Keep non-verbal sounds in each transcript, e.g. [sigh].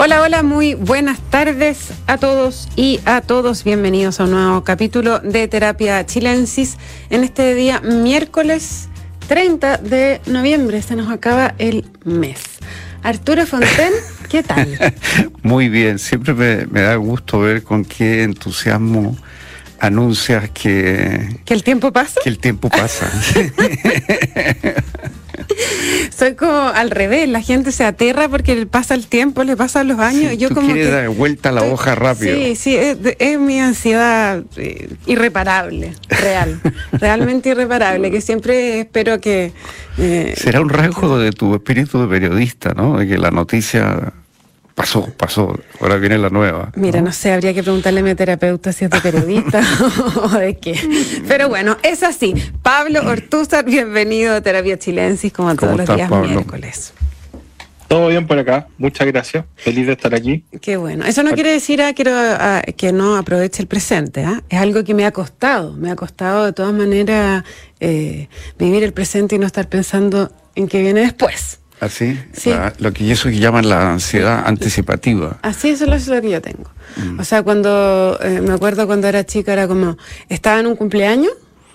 Hola, hola, muy buenas tardes a todos y a todos. Bienvenidos a un nuevo capítulo de Terapia Chilensis en este día miércoles 30 de noviembre. Se nos acaba el mes. Arturo Fonten, [laughs] ¿qué tal? Muy bien, siempre me, me da gusto ver con qué entusiasmo anuncias que... ¿Que el tiempo pasa? Que el tiempo pasa. [laughs] [laughs] Soy como al revés, la gente se aterra porque le pasa el tiempo, le pasan los años. yo como que dar vuelta a la hoja rápido. Sí, sí, es, mi ansiedad eh, irreparable, real, [laughs] realmente irreparable, que siempre espero que... Eh, Será un rasgo de tu espíritu de periodista, ¿no? De que la noticia pasó, pasó, ahora viene la nueva. Mira, no, sé, habría que preguntarle a mi terapeuta si es de periodista [laughs] o de qué. Pero bueno, es así. Pablo Ortúzar, bienvenido a Terapia Chilensis, como todos los días miércoles. Todo bien por acá, muchas gracias. Feliz de estar aquí. Qué bueno. Eso no quiere decir ah, quiero, ah, que no aproveche el presente. ¿ah? Es algo que me ha costado. Me ha costado de todas maneras eh, vivir el presente y no estar pensando en qué viene después. Así, sí. lo que eso que llaman la ansiedad anticipativa. Así eso es lo que yo tengo. Mm. O sea, cuando eh, me acuerdo cuando era chica era como estaba en un cumpleaños,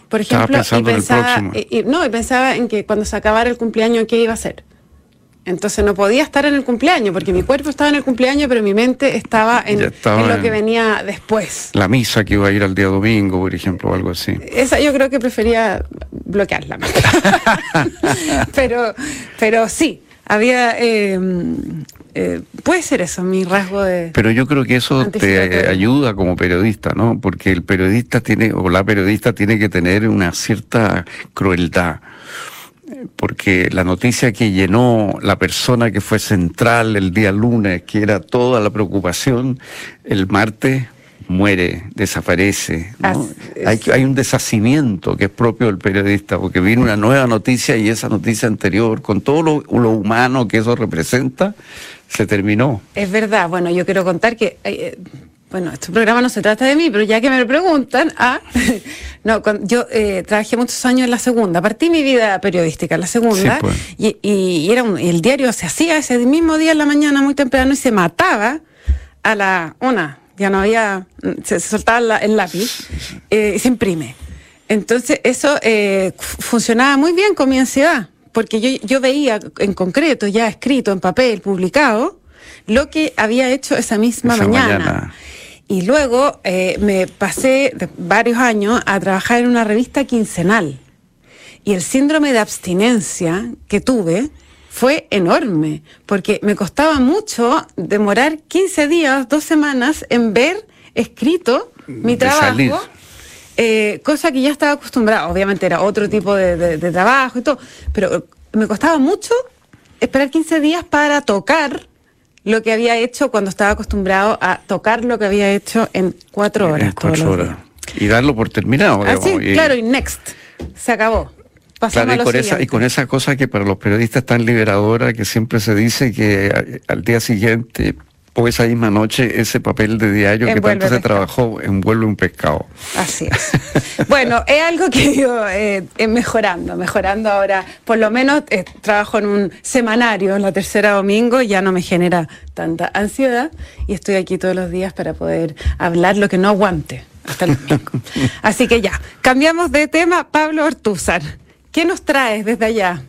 por ejemplo, y pensaba, no, y pensaba en que cuando se acabara el cumpleaños qué iba a hacer. Entonces no podía estar en el cumpleaños, porque mi cuerpo estaba en el cumpleaños, pero mi mente estaba en, lo que venía después. La misa que iba a ir al día domingo, por ejemplo, o algo así. Esa yo creo que prefería bloquearla. [laughs] pero, pero sí, había... Eh, eh, puede ser eso, mi rasgo de... Pero yo creo que eso te ayuda como periodista, ¿no? Porque el periodista tiene, o la periodista tiene que tener una cierta crueldad porque la noticia que llenó la persona que fue central el día lunes, que era toda la preocupación, el martes muere, desaparece. Hay, hay, un deshacimiento que es propio del periodista, porque viene una nueva noticia y esa noticia anterior, con todo lo, lo humano que eso representa, se terminó. Es verdad, bueno, yo quiero contar que... Eh, bueno, este programa no se trata de mí, pero ya que me lo preguntan, ah, [laughs] no, yo eh, trabajé muchos años en la segunda, partí mi vida periodística en la segunda, pues. y, era el diario se hacía ese mismo día en la mañana muy temprano y se mataba a la una, ya no había, se, soltaba el lápiz eh, y se imprime. Entonces eso eh, funcionaba muy bien con mi ansiedad, porque yo, yo veía en concreto, ya escrito en papel, publicado, lo que había hecho esa misma mañana. Y luego eh, me pasé varios años a trabajar en una revista quincenal. Y el síndrome de abstinencia que tuve fue enorme, porque me costaba mucho demorar 15 días, dos semanas en ver escrito mi trabajo. Eh, cosa que ya estaba acostumbrada, obviamente era otro tipo de, de trabajo y todo, pero me costaba mucho esperar 15 días para tocar lo que había hecho cuando estaba acostumbrado a tocar lo que había hecho en cuatro horas. En cuatro horas. Y darlo por terminado. Así, ah, claro, y next. Se acabó. Claro, y, con esa, y con esa cosa que para los periodistas tan liberadora, que siempre se dice que al día siguiente o esa misma noche ese papel de diario que tanto se trabajó envuelve un pescado. Así es. bueno, es algo que yo eh, mejorando, mejorando ahora. Por lo menos eh, trabajo en un semanario, en la tercera domingo, ya no me genera tanta ansiedad y estoy aquí todos los días para poder hablar lo que no aguante hasta el domingo. [laughs] Así que ya, cambiamos de tema. Pablo Ortúzar, ¿qué nos traes desde allá?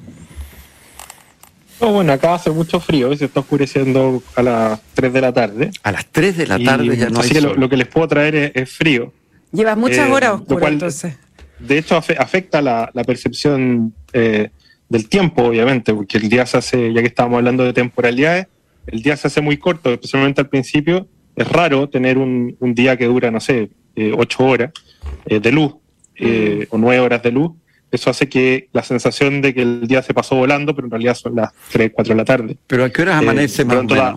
bueno, acá hace mucho frío se está oscureciendo a las 3 de la tarde. A las 3 de la tarde ya no hay Lo, que les puedo traer es, frío. Llevas muchas eh, horas oscuro, entonces. De hecho, afecta la, percepción eh, del tiempo, obviamente, porque el día se hace, ya que estábamos hablando de temporalidades, el día se hace muy corto, especialmente al principio. Es raro tener un, día que dura, no sé, eh, 8 horas eh, de luz mm. o 9 horas de luz eso hace que la sensación de que el día se pasó volando, pero en realidad son las 3, 4 de la tarde. ¿Pero a qué horas amanece eh, más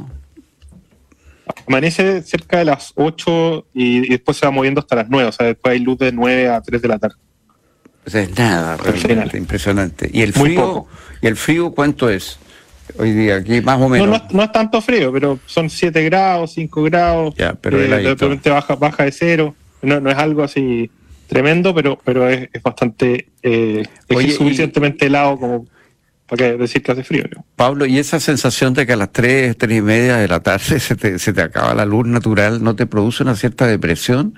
Amanece cerca de las 8 y, después se va moviendo hasta las 9, o sea, después hay luz de 9 a 3 de la tarde. O sea, es nada, realmente impresionante. ¿Y el frío? ¿Y el frío cuánto es? Hoy día, aquí más o menos. No, es tanto frío, pero son 7 grados, 5 grados. Ya, pero eh, de repente baja, baja de cero. No, no es algo así tremendo, pero, pero es, bastante, eh, es suficientemente helado como... ¿para decir que hace frío? Pablo, ¿y esa sensación de que a las 3, 3 y media de la tarde [laughs] se te, se te acaba la luz natural, no te produce una cierta depresión?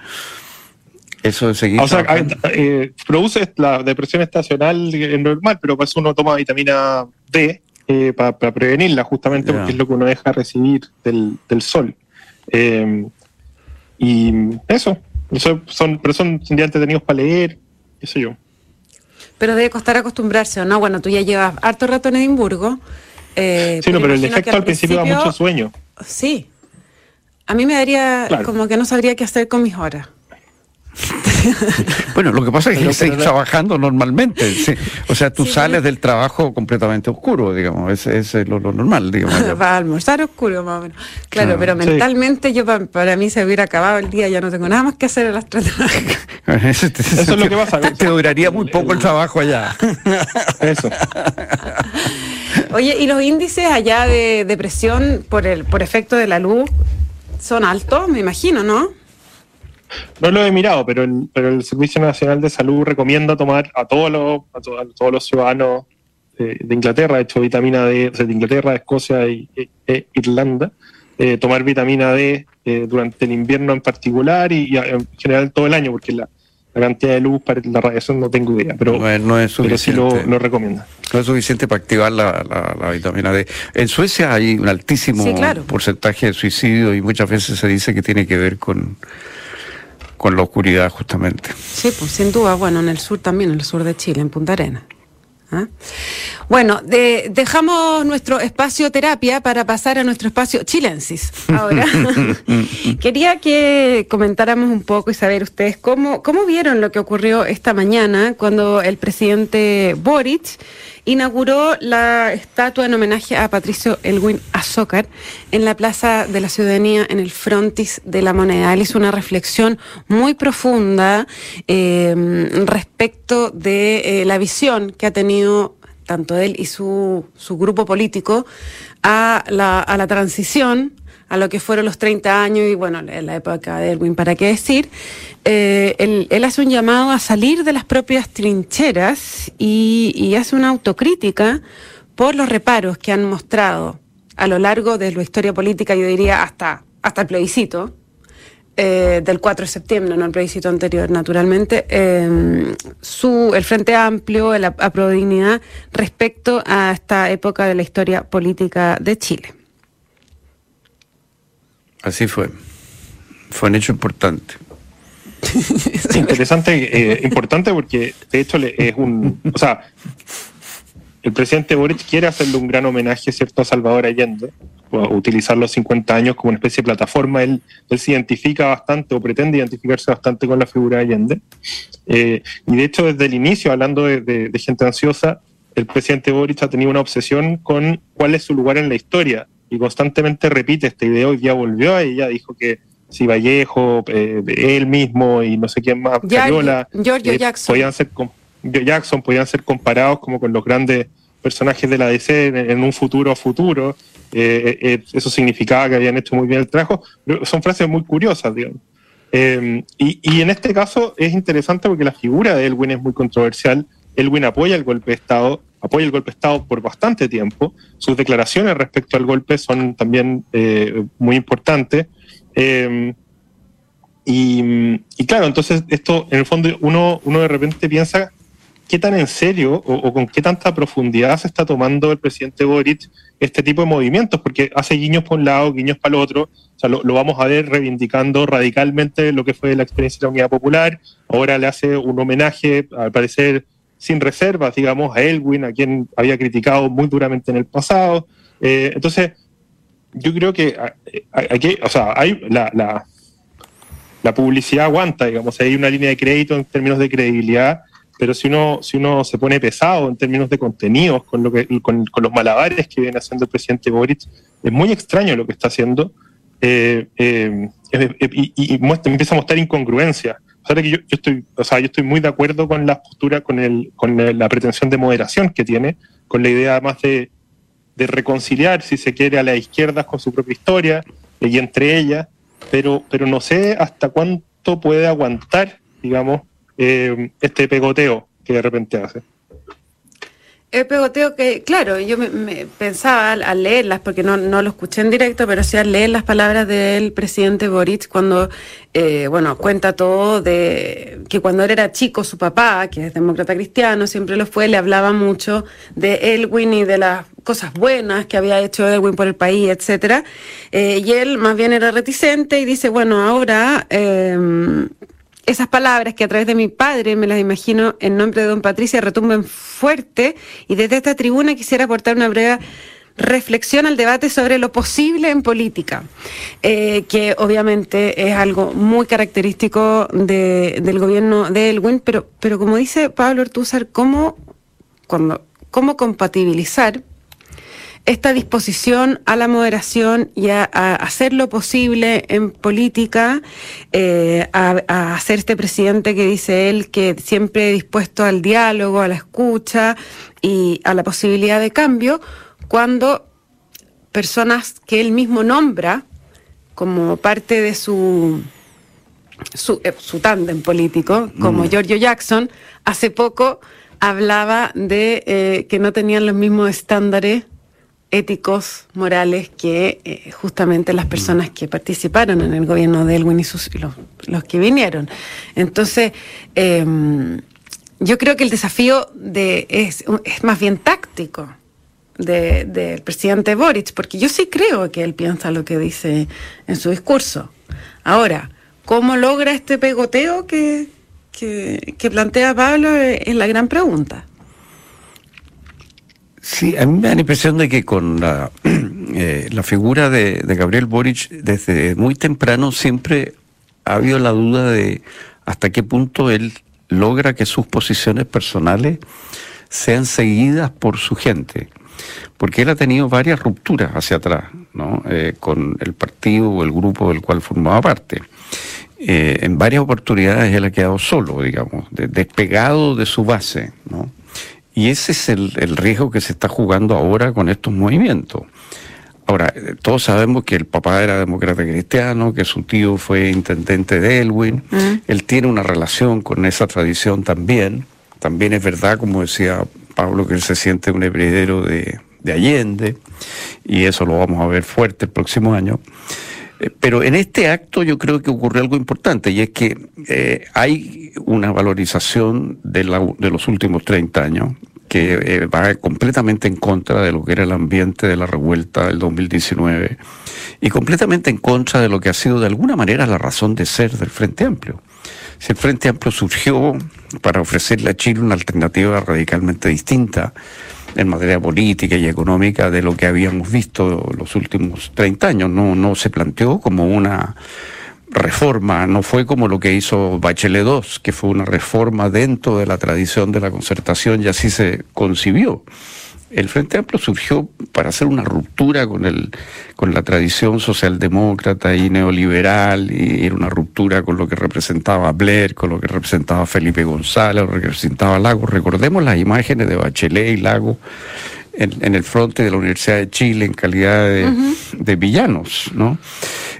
Eso de seguir. O sea, eh, produce la depresión estacional normal, pero para eso uno toma vitamina D eh, para, prevenirla, justamente porque es lo que uno deja recibir del, sol. Eh, y eso, eso son, pero son días entretenidos para leer, qué sé yo. Pero debe costar acostumbrarse, ¿o no? Bueno, tú ya llevas harto rato en Edimburgo. Eh, sí, no, pero el efecto al principio, da mucho sueño. Sí. A mí me daría como que no sabría qué hacer con mis horas. [laughs] bueno, lo que pasa es que seguís trabajando normalmente. O sea, tú sales del trabajo completamente oscuro, digamos. Ese, es lo, normal, digamos. [laughs] Va a almorzar oscuro, más o menos. Claro, pero mentalmente yo para, mí se hubiera acabado el día, ya no tengo nada más que hacer a las 3 de la [laughs] Eso, es lo que pasa. Te, duraría muy poco el trabajo allá. Eso. Oye, ¿y los índices allá de depresión por el por efecto de la luz son altos, me imagino, ¿no? No lo he mirado, pero el, pero el Servicio Nacional de Salud recomienda tomar a todos los, a todos los ciudadanos de, Inglaterra, de hecho vitamina D, de Inglaterra, Escocia e, e Irlanda, eh, tomar vitamina D eh, durante el invierno en particular y, en general todo el año, porque la, cantidad de luz para la radiación no tengo idea, pero, no es, suficiente. pero sí lo, recomienda. No es suficiente para activar la, vitamina D. En Suecia hay un altísimo porcentaje de suicidio y muchas veces se dice que tiene que ver con con la oscuridad justamente. Sí, pues sin duda, bueno, en el sur también, en el sur de Chile, en Punta Arenas. ¿Ah? Bueno, dejamos nuestro espacio terapia para pasar a nuestro espacio chilensis. Ahora, [laughs] quería que comentáramos un poco y saber ustedes cómo, cómo vieron lo que ocurrió esta mañana cuando el presidente Boric inauguró la estatua en homenaje a Patricio Elwin Azócar en la Plaza de la Ciudadanía en el frontis de la moneda. Él hizo una reflexión muy profunda em, respecto de eh, la visión que ha tenido tanto él y su, su grupo político a la, a la transición a lo que fueron los 30 años y bueno, en la época de Erwin, ¿para qué decir? Eh, él, hace un llamado a salir de las propias trincheras y, hace una autocrítica por los reparos que han mostrado a lo largo de la historia política, yo diría hasta, hasta el plebiscito, eh, del 4 de septiembre, no el plebiscito anterior, naturalmente, eh, su, el Frente Amplio, la Dignidad, respecto a esta época de la historia política de Chile. Así fue. Fue un hecho importante. Interesante, eh, importante porque de hecho es un, o sea, el presidente Boric quiere hacerle un gran homenaje, ¿cierto?, a Salvador Allende, utilizar los 50 años como una especie de plataforma. Él, se identifica bastante o pretende identificarse bastante con la figura de Allende. Eh, y de hecho, desde el inicio, hablando de gente ansiosa, el presidente Boric ha tenido una obsesión con cuál es su lugar en la historia y constantemente repite esta idea. Hoy día volvió a ella, dijo que si Vallejo, eh, él mismo y no sé quién más, Cariola, Giorgio eh, Jackson. Podían ser, Jackson podían ser comparados como con los grandes personajes de la DC en, un futuro futuro. Eh, eso significaba que habían hecho muy bien el trabajo. son frases muy curiosas, digamos. y, y en este caso es interesante porque la figura de Elwin es muy controversial. Elwin apoya el golpe de Estado, apoya el golpe de Estado por bastante tiempo. Sus declaraciones respecto al golpe son también eh, muy importantes. Eh, y, claro, entonces esto, en el fondo, uno, uno de repente piensa qué tan en serio o, con qué tanta profundidad se está tomando el presidente Boric este tipo de movimientos, porque hace guiños por un lado, guiños para el otro, o sea, lo, lo, vamos a ver reivindicando radicalmente lo que fue la experiencia de la Unidad Popular, ahora le hace un homenaje, al parecer, sin reservas, digamos, a Elwin, a quien había criticado muy duramente en el pasado. Eh, entonces, yo creo que aquí, o sea, hay la, la, publicidad aguanta, digamos, hay una línea de crédito en términos de credibilidad, pero si uno, si uno se pone pesado en términos de contenidos con, lo que, con, los malabares que viene haciendo el presidente Boric, es muy extraño lo que está haciendo eh, eh, y, empieza a mostrar incongruencia que yo, estoy, o sea, yo estoy muy de acuerdo con la postura, con, el, con la pretensión de moderación que tiene, con la idea además de, reconciliar, si se quiere, a la izquierda con su propia historia y entre ellas, pero, pero no sé hasta cuánto puede aguantar, digamos, eh, este pegoteo que de repente hace. El pegoteo que, claro, yo me, pensaba al, leerlas, porque no, no, lo escuché en directo, pero sí al leer las palabras del presidente Boric cuando, eh, bueno, cuenta todo de que cuando él era chico, su papá, que es demócrata cristiano, siempre lo fue, le hablaba mucho de Elwin y de las cosas buenas que había hecho Elwin por el país, etcétera. Eh, y él más bien era reticente y dice, bueno, ahora... Eh, esas palabras que a través de mi padre me las imagino en nombre de don Patricia retumben fuerte y desde esta tribuna quisiera aportar una breve reflexión al debate sobre lo posible en política, eh, que obviamente es algo muy característico del gobierno de Elwin, pero, pero como dice Pablo Ortúzar, ¿cómo, cómo compatibilizar esta disposición a la moderación y a, hacer lo posible en política, eh, a, a, ser este presidente que dice él que siempre dispuesto al diálogo, a la escucha y a la posibilidad de cambio, cuando personas que él mismo nombra como parte de su su, eh, su tándem político, como mm. Giorgio Jackson, hace poco hablaba de eh, que no tenían los mismos estándares éticos, morales, que eh, justamente las personas que participaron en el gobierno de Elwin y sus, los, los que vinieron. Entonces, em, yo creo que el desafío de, es, es más bien táctico del de, presidente Boric, porque yo sí creo que él piensa lo que dice en su discurso. Ahora, ¿cómo logra este pegoteo que, que, que plantea Pablo? Es la gran pregunta. Sí, a mí me da la impresión de que con la, [clears throat] eh, la figura de, Gabriel Boric, desde muy temprano siempre ha habido la duda de hasta qué punto él logra que sus posiciones personales sean seguidas por su gente. Porque él ha tenido varias rupturas hacia atrás, ¿no? Eh, con el partido o el grupo del cual formaba parte. Eh, en varias oportunidades él ha quedado solo, digamos, despegado de su base, ¿no? Y ese es el, riesgo que se está jugando ahora con estos movimientos. Ahora, todos sabemos que el papá era demócrata cristiano, que su tío fue intendente de Elwin, mm. él tiene una relación con esa tradición también. También es verdad, como decía Pablo, que él se siente un heredero de, Allende, y eso lo vamos a ver fuerte el próximo año. Eh, pero en este acto yo creo que ocurrió algo importante y es que eh, hay una valorización de, de, los últimos 30 años que eh, va completamente en contra de lo que era el ambiente de la revuelta del 2019 y completamente en contra de lo que ha sido de alguna manera la razón de ser del Frente Amplio. Si el Frente Amplio surgió para ofrecerle a Chile una alternativa radicalmente distinta en materia política y económica de lo que habíamos visto los últimos 30 años, no, no se planteó como una reforma, no fue como lo que hizo Bachelet II, que fue una reforma dentro de la tradición de la concertación y así se concibió. El Frente Amplio surgió para hacer una ruptura con, el, con la tradición socialdemócrata y neoliberal, y era una ruptura con lo que representaba Blair, con lo que representaba Felipe González, lo que representaba Lago. Recordemos las imágenes de Bachelet y Lago en, el frente de la Universidad de Chile en calidad de, villanos, ¿no?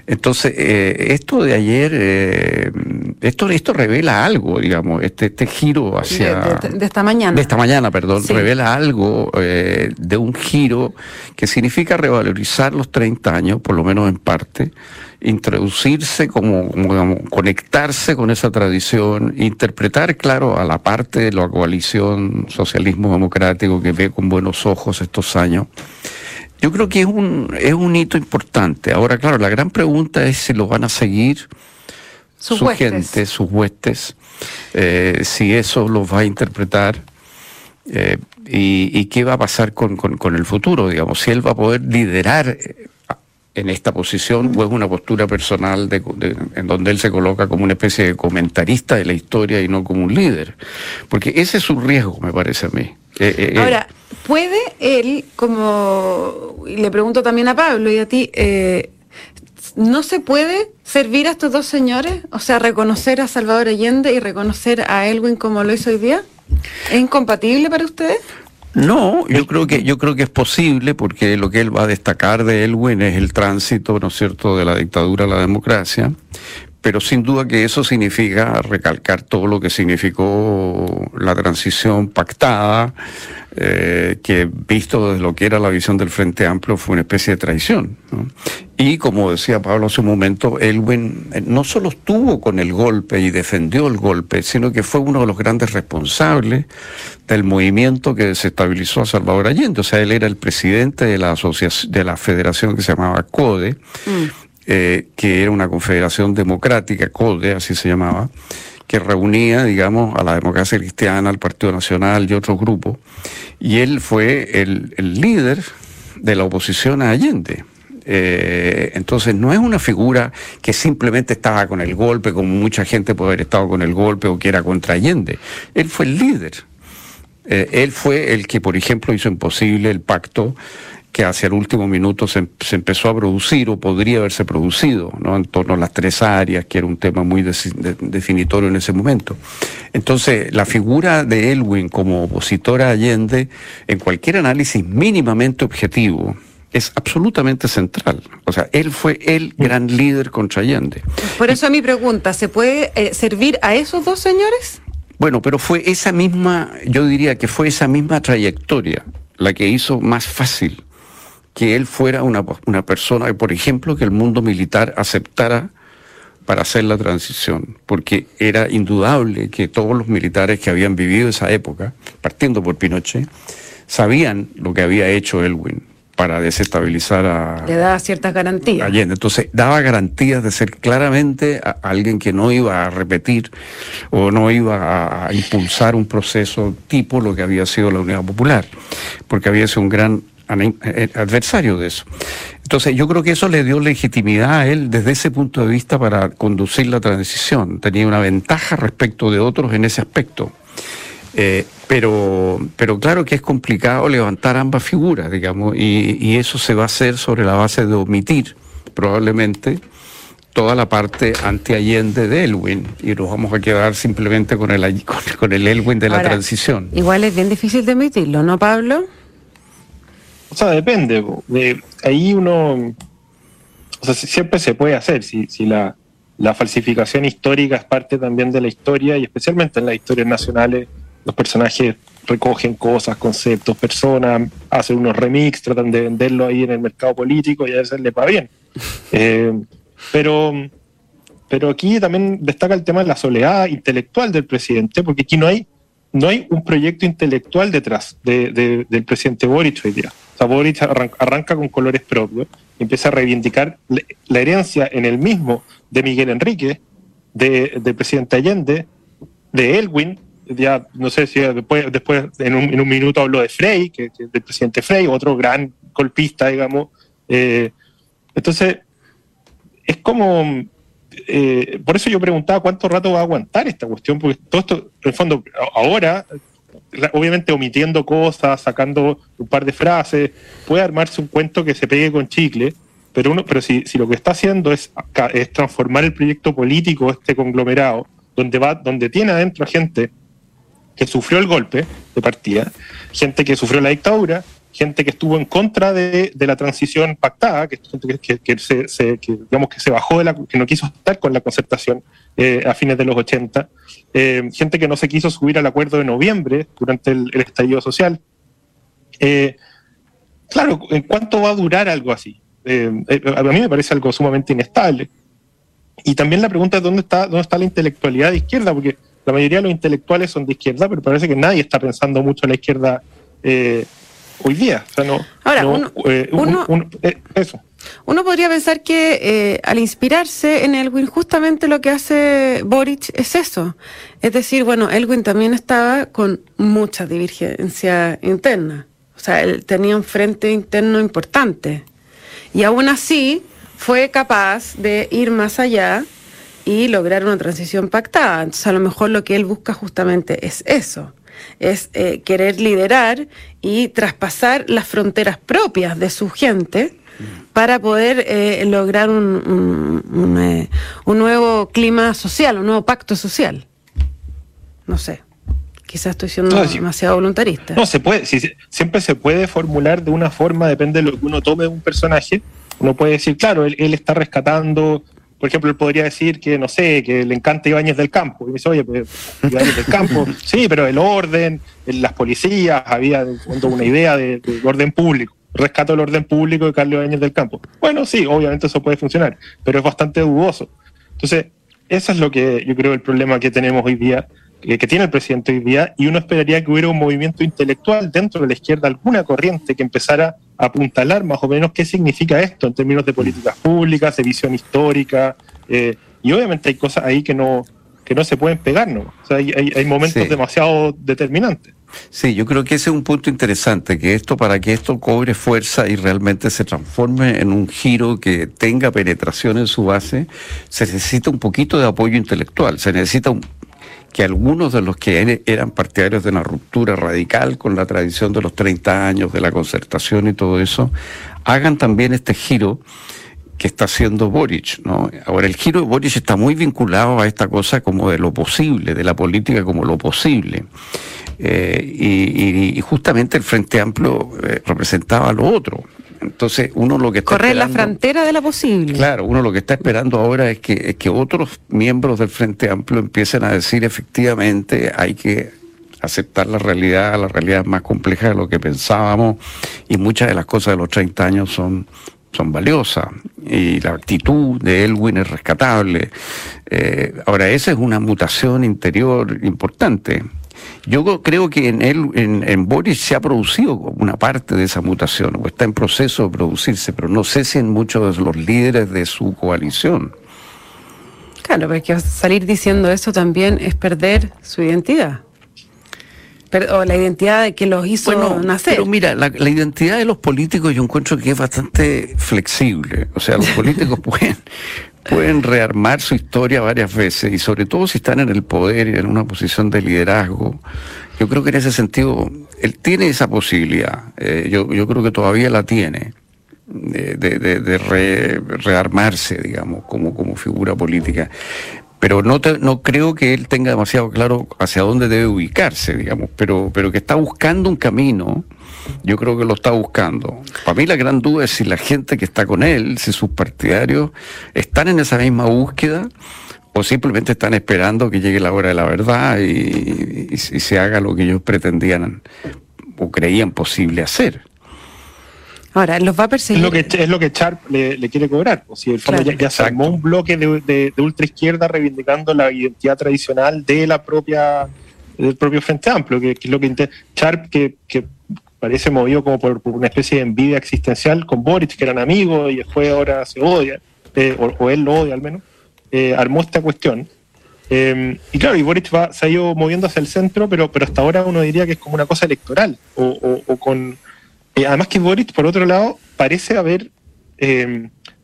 Entonces, eh, esto de ayer, eh, esto, esto revela algo, digamos, este, este giro hacia... De, esta mañana. De esta mañana, perdón, revela algo eh, de un giro que significa revalorizar los 30 años, por lo menos en parte, introducirse, como, conectarse con esa tradición, interpretar, claro, a la parte de la coalición socialismo democrático que ve con buenos ojos estos años. Yo creo que es un, es un hito importante. Ahora, claro, la gran pregunta es si lo van a seguir su gente, sus huestes, eh, si eso los va a interpretar. Eh, y, qué va a pasar con, con, el futuro, digamos, si él va a poder liderar en esta posición o es una postura personal de, en donde él se coloca como una especie de comentarista de la historia y no como un líder. Porque ese es su riesgo, me parece a mí. Eh, eh, eh. Ahora, ¿puede él, como le pregunto también a Pablo y a ti, ¿no se puede servir a estos dos señores? O sea, reconocer a Salvador Allende y reconocer a Elwin como lo hizo hoy día. ¿Es incompatible para ustedes? No, yo creo que yo creo que es posible porque lo que él va a destacar de Elwin es el tránsito, ¿no es cierto?, de la dictadura a la democracia, pero sin duda que eso significa recalcar todo lo que significó la transición pactada, eh, que visto desde lo que era la visión del Frente Amplio fue una especie de traición. Y como decía Pablo hace un momento, Elwin eh, no solo estuvo con el golpe y defendió el golpe, sino que fue uno de los grandes responsables del movimiento que desestabilizó a Salvador Allende. O sea, él era el presidente de la asociación, de la federación que se llamaba CODE. Mm. Eh, que era una confederación democrática, CODE, así se llamaba, que reunía, digamos, a la democracia cristiana, al Partido Nacional y otros grupos. Y él fue el, líder de la oposición a Allende. Eh, entonces no es una figura que simplemente estaba con el golpe, como mucha gente puede haber estado con el golpe o que era contra Allende. Él fue el líder. Eh, él fue el que, por ejemplo, hizo imposible el pacto que hacia el último minuto se, empezó a producir o podría haberse producido, ¿no? En torno a las tres áreas, que era un tema muy definitorio en ese momento. Entonces, la figura de Elwin como opositora a Allende, en cualquier análisis mínimamente objetivo, es absolutamente central. O sea, él fue el gran líder contra Allende. Por eso mi pregunta, ¿se puede eh, servir a esos dos señores? Bueno, pero fue esa misma, yo diría que fue esa misma trayectoria la que hizo más fácil que él fuera una, una persona, por ejemplo, que el mundo militar aceptara para hacer la transición, porque era indudable que todos los militares que habían vivido esa época, partiendo por Pinochet, sabían lo que había hecho Elwin para desestabilizar a... Le daba ciertas garantías. Allende. Entonces, daba garantías de ser claramente alguien que no iba a repetir o no iba a impulsar un proceso tipo lo que había sido la Unidad Popular, porque había sido un gran adversario de eso. Entonces yo creo que eso le dio legitimidad a él desde ese punto de vista para conducir la transición. Tenía una ventaja respecto de otros en ese aspecto. Eh, pero, pero claro que es complicado levantar ambas figuras, digamos, y, y, eso se va a hacer sobre la base de omitir probablemente toda la parte anti-Allende de Elwin y nos vamos a quedar simplemente con el, con, el Elwin de la transición. Igual es bien difícil de omitirlo, ¿no, Pablo? O sea, depende. De, ahí uno. O sea, siempre se puede hacer. Si, si la, la falsificación histórica es parte también de la historia, y especialmente en las historias nacionales, los personajes recogen cosas, conceptos, personas, hacen unos remix, tratan de venderlo ahí en el mercado político y a veces les va bien. [laughs] Eh, pero, pero aquí también destaca el tema de la soledad intelectual del presidente, porque aquí no hay, no hay un proyecto intelectual detrás de, del presidente Boric hoy día. Boric arranca, con colores propios, empieza a reivindicar la herencia en el mismo de Miguel Enrique, de, del presidente Allende, de Elwin, ya no sé si después, después en, un, minuto habló de Frey, que, del presidente Frey, otro gran golpista, digamos. Eh, entonces, es como, eh, por eso yo preguntaba cuánto rato va a aguantar esta cuestión, porque todo esto, en el fondo, ahora obviamente omitiendo cosas, sacando un par de frases, puede armarse un cuento que se pegue con chicle, pero uno, pero si, si lo que está haciendo es, es transformar el proyecto político, este conglomerado, donde va, donde tiene adentro gente que sufrió el golpe de partida, gente que sufrió la dictadura, gente que estuvo en contra de, la transición pactada, que, se, digamos que se bajó de la, que no quiso estar con la concertación eh, a fines de los 80, eh, gente que no se quiso subir al acuerdo de noviembre durante el, estallido social. Eh, claro, ¿en cuánto va a durar algo así? a mí me parece algo sumamente inestable. Y también la pregunta es dónde está, dónde está la intelectualidad de izquierda, porque la mayoría de los intelectuales son de izquierda, pero parece que nadie está pensando mucho en la izquierda hoy día. Ahora, uno, eso. Uno podría pensar que eh, al inspirarse en Elwin, justamente lo que hace Boric es eso. Es decir, bueno, Elwin también estaba con mucha divergencia interna. O sea, él tenía un frente interno importante. Y aún así fue capaz de ir más allá y lograr una transición pactada. Entonces, a lo mejor lo que él busca justamente es eso es eh, querer liderar y traspasar las fronteras propias de su gente para poder eh, lograr un, eh, un, nuevo clima social, un nuevo pacto social. No sé, quizás estoy siendo demasiado voluntarista. No, se puede, siempre se puede formular de una forma, depende de lo que uno tome de un personaje. Uno puede decir, claro, él, está rescatando por ejemplo, él podría decir que, no sé, que le encanta Ibáñez del Campo. Y me dice, oye, pues Ibáñez del Campo, [laughs] sí, pero el orden, las policías, había una idea de, orden público. Rescato el orden público de Carlos Ibáñez del Campo. Bueno, sí, obviamente eso puede funcionar, pero es bastante dudoso. Entonces, eso es lo que yo creo el problema que tenemos hoy día, que, tiene el presidente hoy día, y uno esperaría que hubiera un movimiento intelectual dentro de la izquierda, alguna corriente que empezara a apuntalar más o menos qué significa esto en términos de políticas públicas, de visión histórica, eh, y obviamente hay cosas ahí que no, que no se pueden pegar, ¿no? O sea, hay, hay, momentos demasiado determinantes. Sí, yo creo que ese es un punto interesante, que esto, para que esto cobre fuerza y realmente se transforme en un giro que tenga penetración en su base, se necesita un poquito de apoyo intelectual, se necesita que algunos de los que eran partidarios de una ruptura radical con la tradición de los 30 años, de la concertación y todo eso, hagan también este giro que está haciendo Boric, ¿no? Ahora, el giro de Boric está muy vinculado a esta cosa como de lo posible, de la política como lo posible. Eh, y, justamente el Frente Amplio eh, representaba lo otro. Entonces, uno lo que está Correr la frontera de la posible. Claro, uno lo que está esperando ahora es que, que otros miembros del Frente Amplio empiecen a decir efectivamente hay que aceptar la realidad, la realidad es más compleja de lo que pensábamos y muchas de las cosas de los 30 años son, son valiosas y la actitud de Elwin es rescatable. Eh, ahora, esa es una mutación interior importante. Yo creo que en él, en, Boris se ha producido una parte de esa mutación, o está en proceso de producirse, pero no sé si en muchos de los líderes de su coalición. Claro, porque salir diciendo eso también es perder su identidad. o la identidad de que los hizo nacer. Pero mira, la, la, identidad de los políticos yo encuentro que es bastante flexible. O sea, los políticos [laughs] pueden, pueden rearmar su historia varias veces y sobre todo si están en el poder y en una posición de liderazgo. Yo creo que en ese sentido él tiene esa posibilidad, eh, yo, yo creo que todavía la tiene de, de, rearmarse, digamos, como, como figura política. Pero no, no creo que él tenga demasiado claro hacia dónde debe ubicarse, digamos, pero, pero que está buscando un camino yo creo que lo está buscando. Para mí la gran duda es si la gente que está con él, si sus partidarios están en esa misma búsqueda o simplemente están esperando que llegue la hora de la verdad y, se haga lo que ellos pretendían o creían posible hacer. Ahora, los va a perseguir. Es lo que, es lo que Sharp le, quiere cobrar. O si el fondo ya, se armó un bloque de, de, de ultra izquierda reivindicando la identidad tradicional de la propia del propio Frente Amplio, que, es lo que Sharp, que, que parece movido como por, una especie de envidia existencial con Boric, que eran amigos y después ahora se odia, eh, o, él lo odia al menos, eh, armó esta cuestión. Eh, y claro, y Boric va, se ha ido moviendo hacia el centro, pero, pero hasta ahora uno diría que es como una cosa electoral, o, con... además que Boric, por otro lado, parece haber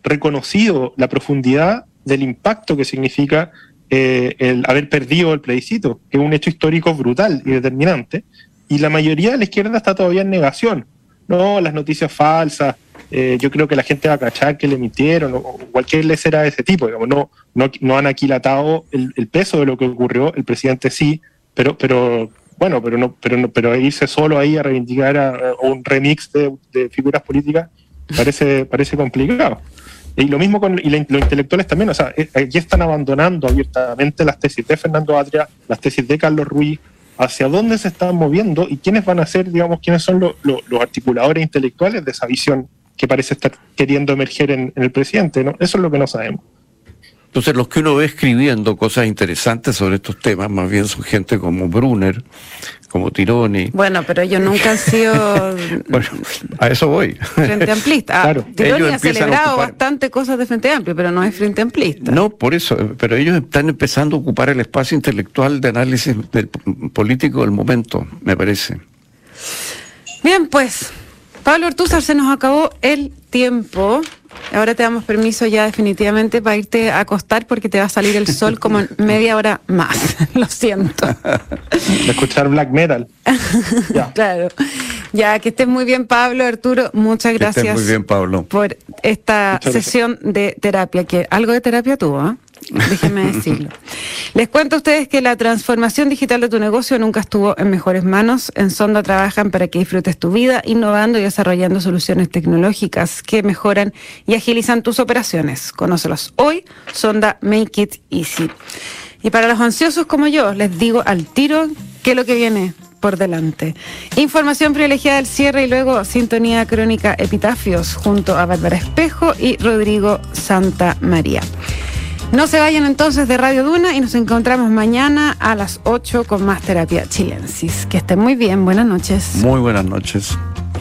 reconocido la profundidad del impacto que significa el haber perdido el plebiscito, que es un hecho histórico brutal y determinante, y la mayoría de la izquierda está todavía en negación. No, las noticias falsas, eh, yo creo que la gente va a cachar que le mintieron, o, cualquier le será de ese tipo, digamos, no, no, no han aquilatado el, peso de lo que ocurrió, el presidente sí, pero, pero bueno, pero no, pero no, pero irse solo ahí a reivindicar a, un remix de, figuras políticas parece, parece complicado. Y lo mismo con y los intelectuales también, o sea, eh, aquí están abandonando abiertamente las tesis de Fernando Atria, las tesis de Carlos Ruiz, hacia dónde se están moviendo y quiénes van a ser, digamos, quiénes son los articuladores intelectuales de esa visión que parece estar queriendo emerger en, el presidente. ¿no? Eso es lo que no sabemos. Entonces, los que uno ve escribiendo cosas interesantes sobre estos temas, más bien son gente como Brunner, como Tironi. Bueno, pero ellos nunca han sido. [laughs] bueno, a eso voy. Frente amplista. Ah, Tironi ha celebrado bastante cosas de Frente Amplio, pero no es Frente Amplista. No, por eso, pero ellos están empezando a ocupar el espacio intelectual de análisis del político del momento, me parece. Bien, pues, Pablo Ortúzar, se nos acabó el tiempo. Ahora te damos permiso ya definitivamente para irte a acostar porque te va a salir el sol como en media hora más. [laughs] Lo siento. De escuchar black metal. [laughs] Claro. Ya, que estés muy bien, Pablo, Arturo. Muchas gracias. muy bien, Pablo. Por esta sesión de terapia, que algo de terapia tuvo, ¿eh? Déjenme decirlo. Les cuento a ustedes que la transformación digital de tu negocio nunca estuvo en mejores manos. En Sonda trabajan para que disfrutes tu vida, innovando y desarrollando soluciones tecnológicas que mejoran y agilizan tus operaciones. Conócelos hoy, Sonda Make It Easy. Y para los ansiosos como yo, les digo al tiro que lo que viene por delante. Información privilegiada del cierre y luego sintonía crónica Epitafios junto a Bárbara Espejo y Rodrigo Santa María. No se vayan entonces de Radio Duna y nos encontramos mañana a las 8 con más terapia chilensis. Que estén muy bien, buenas noches. Muy buenas noches.